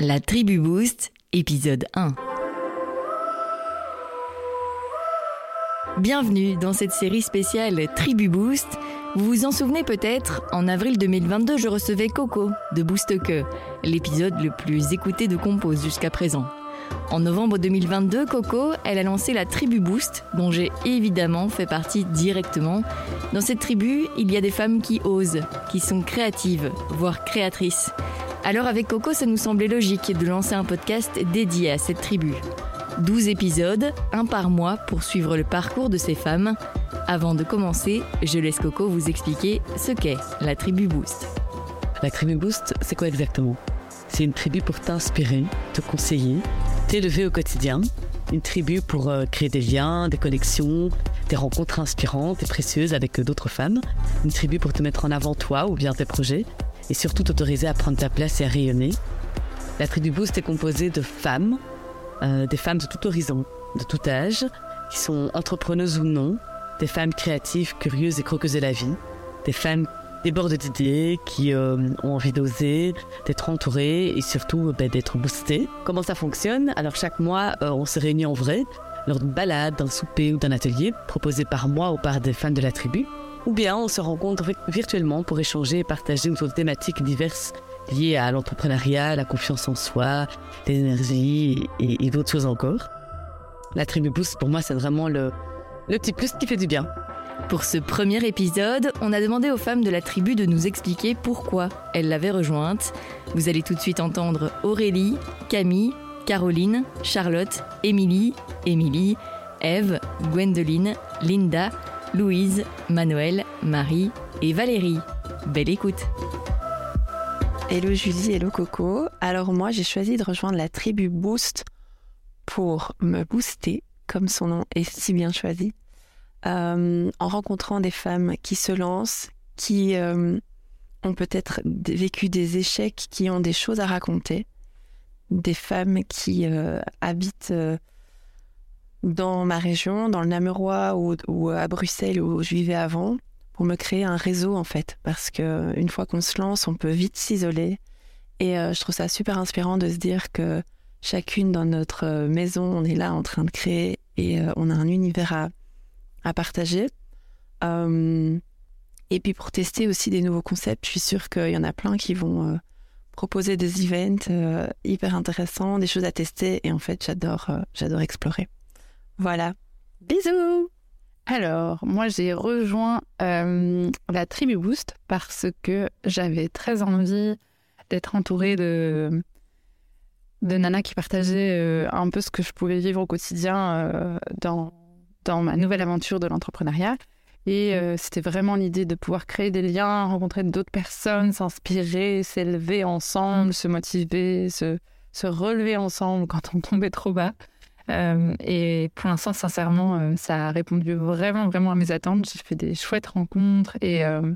La Tribu Boost, épisode 1. Bienvenue dans cette série spéciale Tribu Boost. Vous vous en souvenez peut-être, en avril 2022, je recevais Coco de Boost Que, l'épisode le plus écouté de Compose jusqu'à présent. En novembre 2022, Coco, elle a lancé la Tribu Boost, dont j'ai évidemment fait partie directement. Dans cette tribu, il y a des femmes qui osent, qui sont créatives, voire créatrices. Alors avec Coco, ça nous semblait logique de lancer un podcast dédié à cette tribu. 12 épisodes, un par mois pour suivre le parcours de ces femmes. Avant de commencer, je laisse Coco vous expliquer ce qu'est la tribu Boost. La tribu Boost, c'est quoi exactement? C'est une tribu pour t'inspirer, te conseiller, t'élever au quotidien. Une tribu pour euh, créer des liens, des connexions, des rencontres inspirantes et précieuses avec d'autres femmes. Une tribu pour te mettre en avant toi ou bien tes projets et surtout t'autoriser à prendre ta place et à rayonner. La tribu Boost est composée de femmes, euh, des femmes de tout horizon, de tout âge, qui sont entrepreneuses ou non, des femmes créatives, curieuses et croqueuses de la vie, des femmes débordées d'idées, qui euh, ont envie d'oser, d'être entourées et surtout ben, d'être boostées. Comment ça fonctionne? Alors chaque mois, euh, on se réunit en vrai, lors d'une balade, d'un souper ou d'un atelier, proposé par moi ou par des femmes de la tribu. Ou bien on se rencontre virtuellement pour échanger et partager autour de thématiques diverses liées à l'entrepreneuriat, la confiance en soi, l'énergie et, d'autres choses encore. La tribu Boost, pour moi, c'est vraiment le, le petit plus qui fait du bien. Pour ce premier épisode, on a demandé aux femmes de la tribu de nous expliquer pourquoi elles l'avaient rejointe. Vous allez tout de suite entendre Aurélie, Camille, Caroline, Charlotte, Émilie, Émilie, Eve, Gwendoline, Linda, Louise, Manuel, Marie et Valérie. Belle écoute Hello Julie, hello Coco. Alors moi j'ai choisi de rejoindre la tribu Boost pour me booster, comme son nom est si bien choisi, euh, en rencontrant des femmes qui se lancent, qui euh, ont peut-être vécu des échecs, qui ont des choses à raconter, des femmes qui euh, habitent dans ma région, dans le Namurois ou, à Bruxelles où je vivais avant, pour me créer un réseau en fait. Parce que une fois qu'on se lance, on peut vite s'isoler. Et euh, je trouve ça super inspirant de se dire que chacune dans notre maison, on est là en train de créer et euh, on a un univers à, partager. Euh, et puis pour tester aussi des nouveaux concepts, je suis sûre qu'il y en a plein qui vont proposer des events hyper intéressants, des choses à tester. Et en fait, j'adore, j'adore explorer. Voilà. Bisous alors, moi j'ai rejoint euh, la Tribu Boost parce que j'avais très envie d'être entourée de, de nanas qui partageaient euh, un peu ce que je pouvais vivre au quotidien euh, dans, dans ma nouvelle aventure de l'entrepreneuriat. Et c'était vraiment l'idée de pouvoir créer des liens, rencontrer d'autres personnes, s'inspirer, s'élever ensemble, se motiver, se, se relever ensemble quand on tombait trop bas. Euh, et pour l'instant, sincèrement, euh, ça a répondu vraiment, vraiment à mes attentes. J'ai fait des chouettes rencontres et, euh,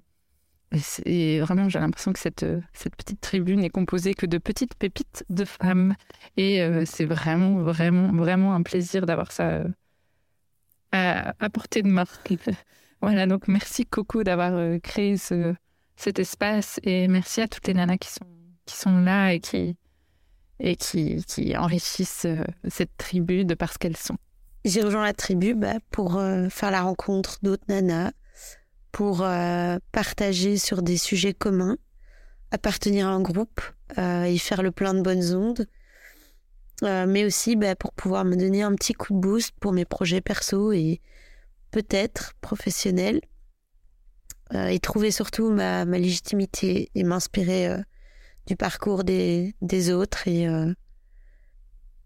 et, vraiment, j'ai l'impression que cette, cette petite tribune est composée que de petites pépites de femmes. Et c'est vraiment, vraiment, vraiment un plaisir d'avoir ça à, à, portée de main. voilà, donc merci Coco d'avoir créé ce, cet espace et merci à toutes les nanas qui sont, qui sont là et qui, et qui, enrichissent euh, cette tribu de parce qu'elles sont. J'ai rejoint la tribu bah, pour euh, faire la rencontre d'autres nanas, pour euh, partager sur des sujets communs, appartenir à un groupe et faire le plein de bonnes ondes, mais aussi bah, pour pouvoir me donner un petit coup de boost pour mes projets perso et peut-être professionnels, et trouver surtout ma légitimité et m'inspirer du parcours des, autres et, euh,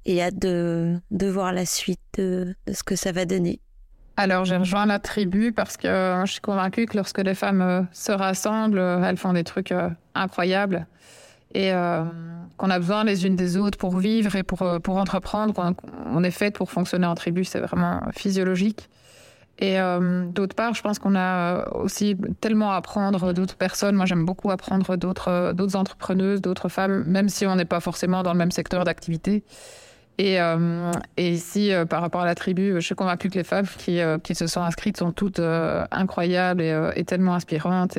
et hâte de, de voir la suite de, de, ce que ça va donner. Alors, j'ai rejoint la tribu parce que euh, je suis convaincue que lorsque les femmes euh, se rassemblent, elles font des trucs incroyables et qu'on a besoin les unes des autres pour vivre et pour, pour entreprendre. On est fait pour fonctionner en tribu, c'est vraiment physiologique. Et euh, d'autre part, je pense qu'on a euh, aussi tellement à apprendre d'autres personnes. Moi, j'aime beaucoup apprendre d'autres euh, d'autres entrepreneuses, d'autres femmes, même si on n'est pas forcément dans le même secteur d'activité. Et, ici, par rapport à la tribu, je suis convaincue que les femmes qui, se sont inscrites sont toutes incroyables et, tellement inspirantes.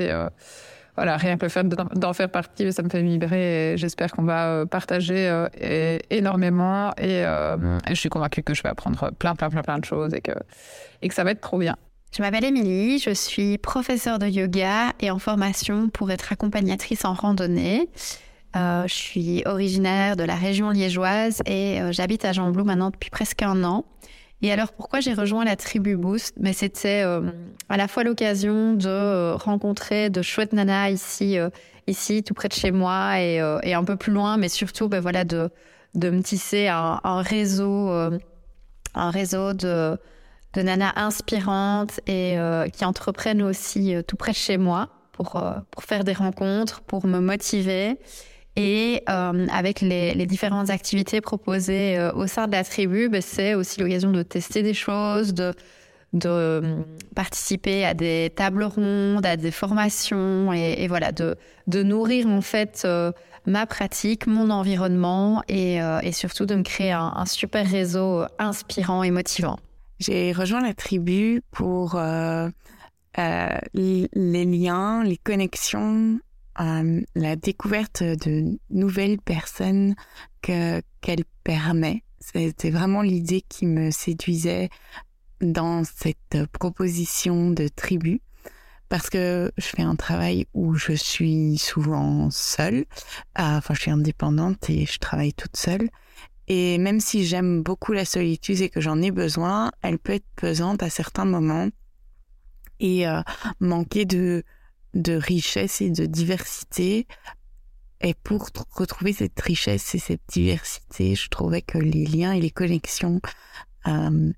Voilà, rien que le fait d'en faire partie, ça me fait vibrer. J'espère qu'on va partager énormément. Et, je suis convaincue que je vais apprendre plein, plein, plein, plein de choses et que, et que ça va être trop bien. Je m'appelle Émilie, je suis professeure de yoga et en formation pour être accompagnatrice en randonnée. Euh, je suis originaire de la région liégeoise et euh, j'habite à Jean-Blou maintenant depuis presque un an. Et alors pourquoi j'ai rejoint la tribu Boost? Mais c'était euh, à la fois l'occasion de rencontrer de chouettes nanas ici, ici tout près de chez moi et, un peu plus loin, mais surtout ben, voilà de de me tisser un, un réseau, un réseau de de nanas inspirantes et euh, qui entreprennent aussi euh, tout près de chez moi pour, euh, pour faire des rencontres, pour me motiver. Et avec les, différentes activités proposées au sein de la tribu, ben, c'est aussi l'occasion de tester des choses, de, de participer à des tables rondes, à des formations et, voilà, de, nourrir en fait ma pratique, mon environnement et, surtout de me créer un, super réseau inspirant et motivant. J'ai rejoint la tribu pour euh, euh, les liens, les connexions, euh, la découverte de nouvelles personnes que qu'elle permet. C'était vraiment l'idée qui me séduisait dans cette proposition de tribu parce que je fais un travail où je suis souvent seule. Enfin, je suis indépendante et je travaille toute seule. Et même si j'aime beaucoup la solitude et que j'en ai besoin, elle peut être pesante à certains moments et euh, manquer de, de richesse et de diversité. Et pour retrouver cette richesse et cette diversité, je trouvais que les liens et les connexions euh,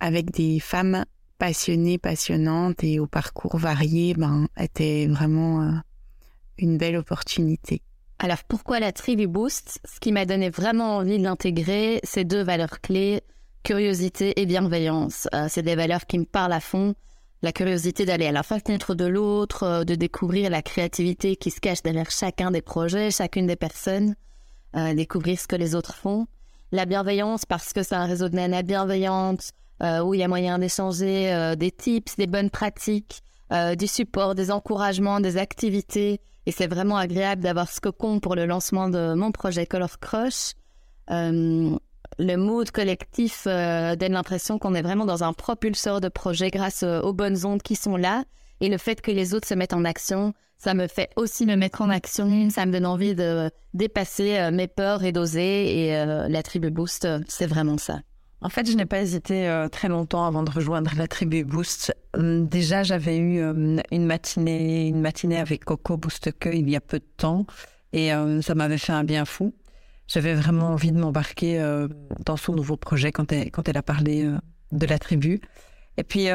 avec des femmes passionnées, passionnantes et au parcours varié, ben, étaient vraiment euh, une belle opportunité. Alors pourquoi la Tribu Boost? Ce qui m'a donné vraiment envie d'intégrer ces deux valeurs clés, curiosité et bienveillance. Euh, c'est des valeurs qui me parlent à fond. La curiosité d'aller à la rencontre de l'autre, euh, de découvrir la créativité qui se cache derrière chacun des projets, chacune des personnes, euh, découvrir ce que les autres font. La bienveillance parce que c'est un réseau de nanas bienveillantes où il y a moyen d'échanger des tips, des bonnes pratiques, du support, des encouragements, des activités et c'est vraiment agréable d'avoir ce cocon pour le lancement de mon projet Color Crush. Euh, le mood collectif euh, donne l'impression qu'on est vraiment dans un propulseur de projet grâce euh, aux bonnes ondes qui sont là. Et le fait que les autres se mettent en action, ça me fait aussi me mettre en action. Ça me donne envie de dépasser mes peurs et d'oser. Et la tribu Boost, c'est vraiment ça. En fait, je n'ai pas hésité euh, très longtemps avant de rejoindre la tribu Boost. Déjà, j'avais eu une matinée, une matinée avec Coco Boosteke il y a peu de temps, et ça m'avait fait un bien fou. J'avais vraiment envie de m'embarquer euh, dans son nouveau projet quand elle, a parlé euh, de la tribu. Et puis,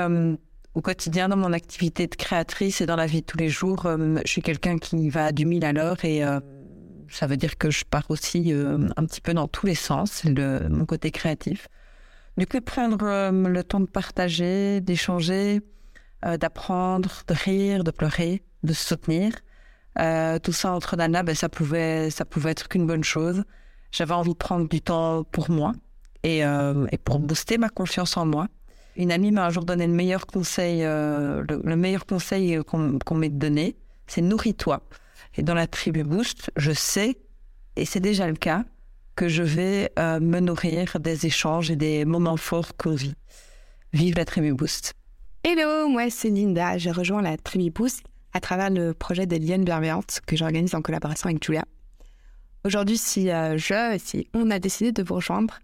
au quotidien, dans mon activité de créatrice et dans la vie de tous les jours, je suis quelqu'un qui va du mille à l'heure et ça veut dire que je pars aussi un petit peu dans tous les sens, le, mon côté créatif. Du coup, prendre euh, le temps de partager, d'échanger, euh, d'apprendre, de rire, de pleurer, de se soutenir. Euh, tout ça entre Nana, ben, ça pouvait, ça pouvait être qu'une bonne chose. J'avais envie de prendre du temps pour moi et, et pour booster ma confiance en moi. Une amie m'a un jour donné le meilleur conseil, meilleur conseil qu'on m'ait donné, c'est nourris-toi. Et dans la tribu Boost, je sais, et c'est déjà le cas, que je vais euh, me nourrir des échanges et des moments forts qu'on vit. Vive la Tribu Boost. Hello, moi c'est Linda. J'ai rejoint la Tribu Boost à travers le projet des liens bienveillantes que j'organise en collaboration avec Julia. Aujourd'hui, si euh, je, si on a décidé de vous rejoindre,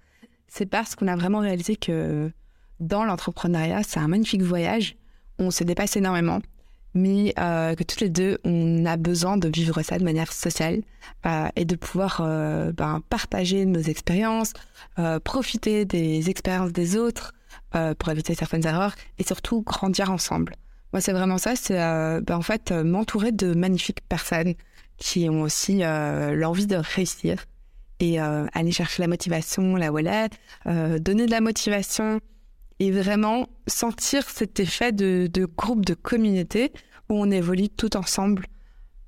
c'est parce qu'on a vraiment réalisé que dans l'entrepreneuriat, c'est un magnifique voyage. On se dépasse énormément mais euh, que toutes les deux, on a besoin de vivre ça de manière sociale euh, et de pouvoir euh, ben, partager nos expériences, profiter des expériences des autres pour éviter certaines erreurs et surtout grandir ensemble. Moi, c'est vraiment ça, c'est ben, en fait m'entourer de magnifiques personnes qui ont aussi l'envie de réussir et aller chercher la motivation où elle est, donner de la motivation, et vraiment sentir cet effet de, groupe, de communauté où on évolue tout ensemble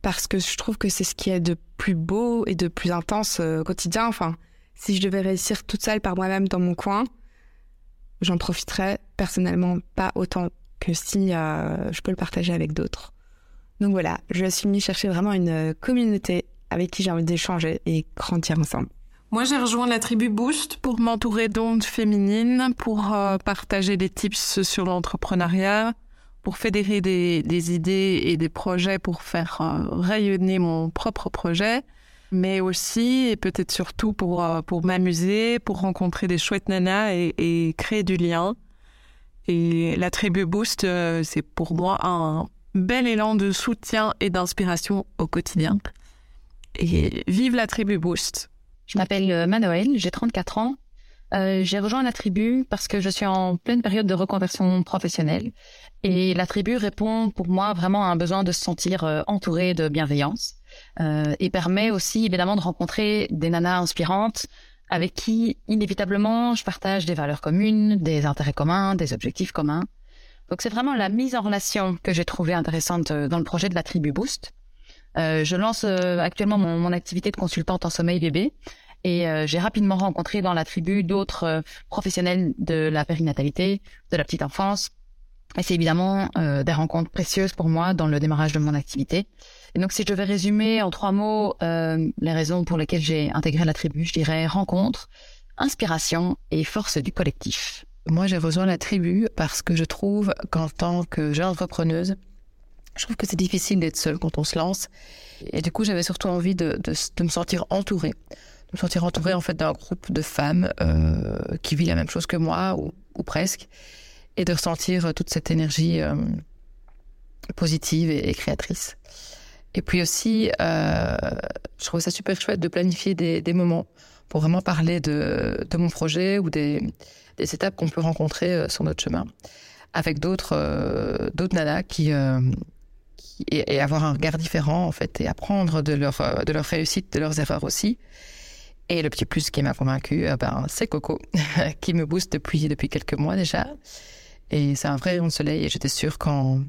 parce que je trouve que c'est ce qui est de plus beau et de plus intense euh, au quotidien. Enfin, si je devais réussir toute seule par moi-même dans mon coin, j'en profiterais personnellement pas autant que si euh, je peux le partager avec d'autres. Donc voilà, je suis venue chercher vraiment une communauté avec qui j'ai envie d'échanger et grandir ensemble. Moi, j'ai rejoint la tribu Boost pour m'entourer d'ondes féminines, pour euh, partager des tips sur l'entrepreneuriat, pour fédérer des, idées et des projets pour faire euh, rayonner mon propre projet, mais aussi et peut-être surtout pour, euh, pour m'amuser, pour rencontrer des chouettes nanas et, créer du lien. Et la tribu Boost, c'est pour moi un bel élan de soutien et d'inspiration au quotidien. Et vive la tribu Boost! Je m'appelle euh, Manoël, j'ai 34 ans. Euh, j'ai rejoint la tribu parce que je suis en pleine période de reconversion professionnelle et la tribu répond pour moi vraiment à un besoin de se sentir euh, entouré de bienveillance euh, et permet aussi évidemment de rencontrer des nanas inspirantes avec qui inévitablement je partage des valeurs communes, des intérêts communs, des objectifs communs. Donc c'est vraiment la mise en relation que j'ai trouvée intéressante dans le projet de la tribu Boost. Euh, je lance euh, actuellement mon, mon, activité de consultante en sommeil bébé et euh, j'ai rapidement rencontré dans la tribu d'autres professionnels de la périnatalité, de la petite enfance. Et c'est évidemment des rencontres précieuses pour moi dans le démarrage de mon activité. Et donc si je devais résumer en trois mots les raisons pour lesquelles j'ai intégré la tribu, je dirais rencontre, inspiration et force du collectif. Moi, j'ai rejoint la tribu parce que je trouve qu'en tant que jeune entrepreneuse, je trouve que c'est difficile d'être seule quand on se lance. Et du coup, j'avais surtout envie de, de, me sentir entourée. De me sentir entourée en fait d'un groupe de femmes euh, qui vit la même chose que moi, ou, presque. Et de ressentir toute cette énergie euh, positive et, créatrice. Et puis aussi, euh, je trouvais ça super chouette de planifier des, des moments pour vraiment parler de, de mon projet ou des, des étapes qu'on peut rencontrer euh, sur notre chemin avec d'autres euh, d'autres nanas qui, et, avoir un regard différent en fait et apprendre de leur euh, de leur réussite, de leurs erreurs aussi. Et le petit plus qui m'a convaincu, euh, ben, c'est Coco, qui me booste depuis depuis quelques mois déjà. Et c'est un vrai rayon de soleil. Et j'étais sûre quand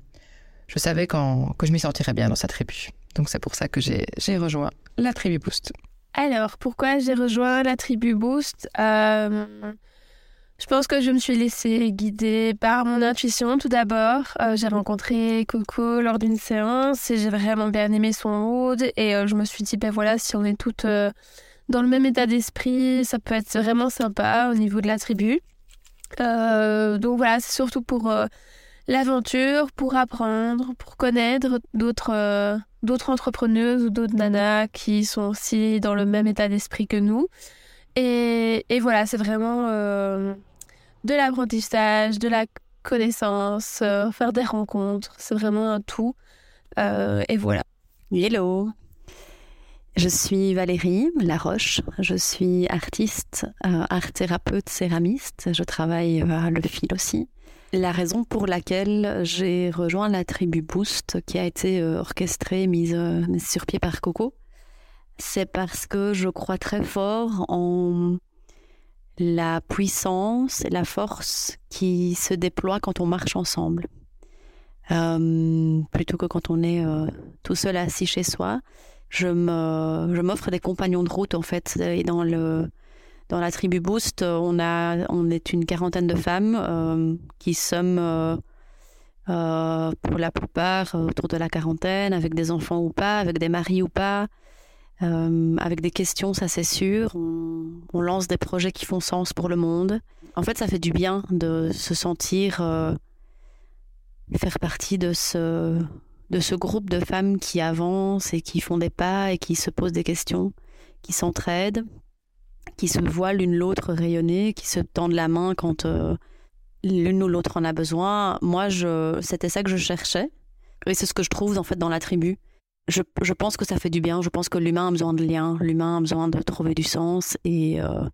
je savais quand que je m'y sentirais bien dans sa tribu. Donc c'est pour ça que j'ai j'ai rejoint la tribu Boost. Alors pourquoi j'ai rejoint la tribu Boost? Euh, je pense que je me suis laissée guider par mon intuition tout d'abord. Euh, j'ai rencontré Coco lors d'une séance et j'ai vraiment bien aimé son mood. Et euh, je me suis dit, ben voilà, si on est toutes euh, dans le même état d'esprit, ça peut être vraiment sympa au niveau de la tribu. donc voilà, c'est surtout pour l'aventure, pour apprendre, pour connaître d'autres d'autres entrepreneuses ou d'autres nanas qui sont aussi dans le même état d'esprit que nous. Et, voilà, c'est vraiment de l'apprentissage, de la connaissance, euh, faire des rencontres. C'est vraiment un tout. Euh, et voilà. Hello. Je suis Valérie Laroche. Je suis artiste, euh, art thérapeute, céramiste. Je travaille le fil aussi. La raison pour laquelle j'ai rejoint la tribu Boost, qui a été orchestrée, mise sur pied par Coco, c'est parce que je crois très fort en la puissance et la force qui se déploient quand on marche ensemble. Euh, plutôt que quand on est euh, tout seul assis chez soi. Je me, je m'offre des compagnons de route en fait. Et dans le, dans la tribu Boost, on a, on est une quarantaine de femmes euh, qui sommes pour la plupart autour de la quarantaine, avec des enfants ou pas, avec des maris ou pas, euh, avec des questions, ça c'est sûr. On, lance des projets qui font sens pour le monde. En fait, ça fait du bien de se sentir euh, faire partie de ce, de ce groupe de femmes qui avancent et qui font des pas et qui se posent des questions, qui s'entraident, qui se voient l'une l'autre rayonner, qui se tendent la main quand euh, l'une ou l'autre en a besoin. Moi, c'était ça que je cherchais. Et c'est ce que je trouve en fait dans la tribu je, pense que ça fait du bien. Je pense que l'humain a besoin de liens, l'humain a besoin de trouver du sens. Et euh,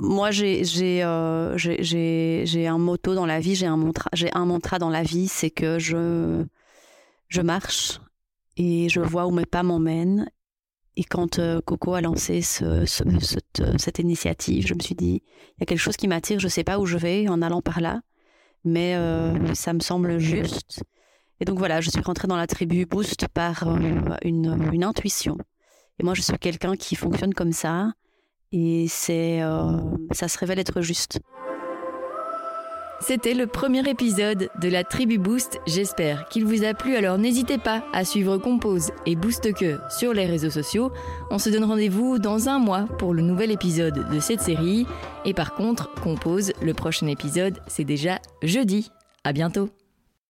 moi, euh, j'ai un motto dans la vie, j'ai un mantra, dans la vie, c'est que je marche et je vois où mes pas m'emmènent. Et quand euh, Coco a lancé ce, ce, cette, initiative, je me suis dit, il y a quelque chose qui m'attire, je sais pas où je vais en allant par là, mais ça me semble juste. Et donc voilà, je suis rentrée dans la tribu Boost par euh, une, intuition. Et moi, je suis quelqu'un qui fonctionne comme ça. Et euh, ça se révèle être juste. C'était le premier épisode de la Tribu Boost. J'espère qu'il vous a plu. Alors n'hésitez pas à suivre Compose et Boost Que sur les réseaux sociaux. On se donne rendez-vous dans un mois pour le nouvel épisode de cette série. Et par contre, Compose, le prochain épisode, c'est déjà jeudi. À bientôt.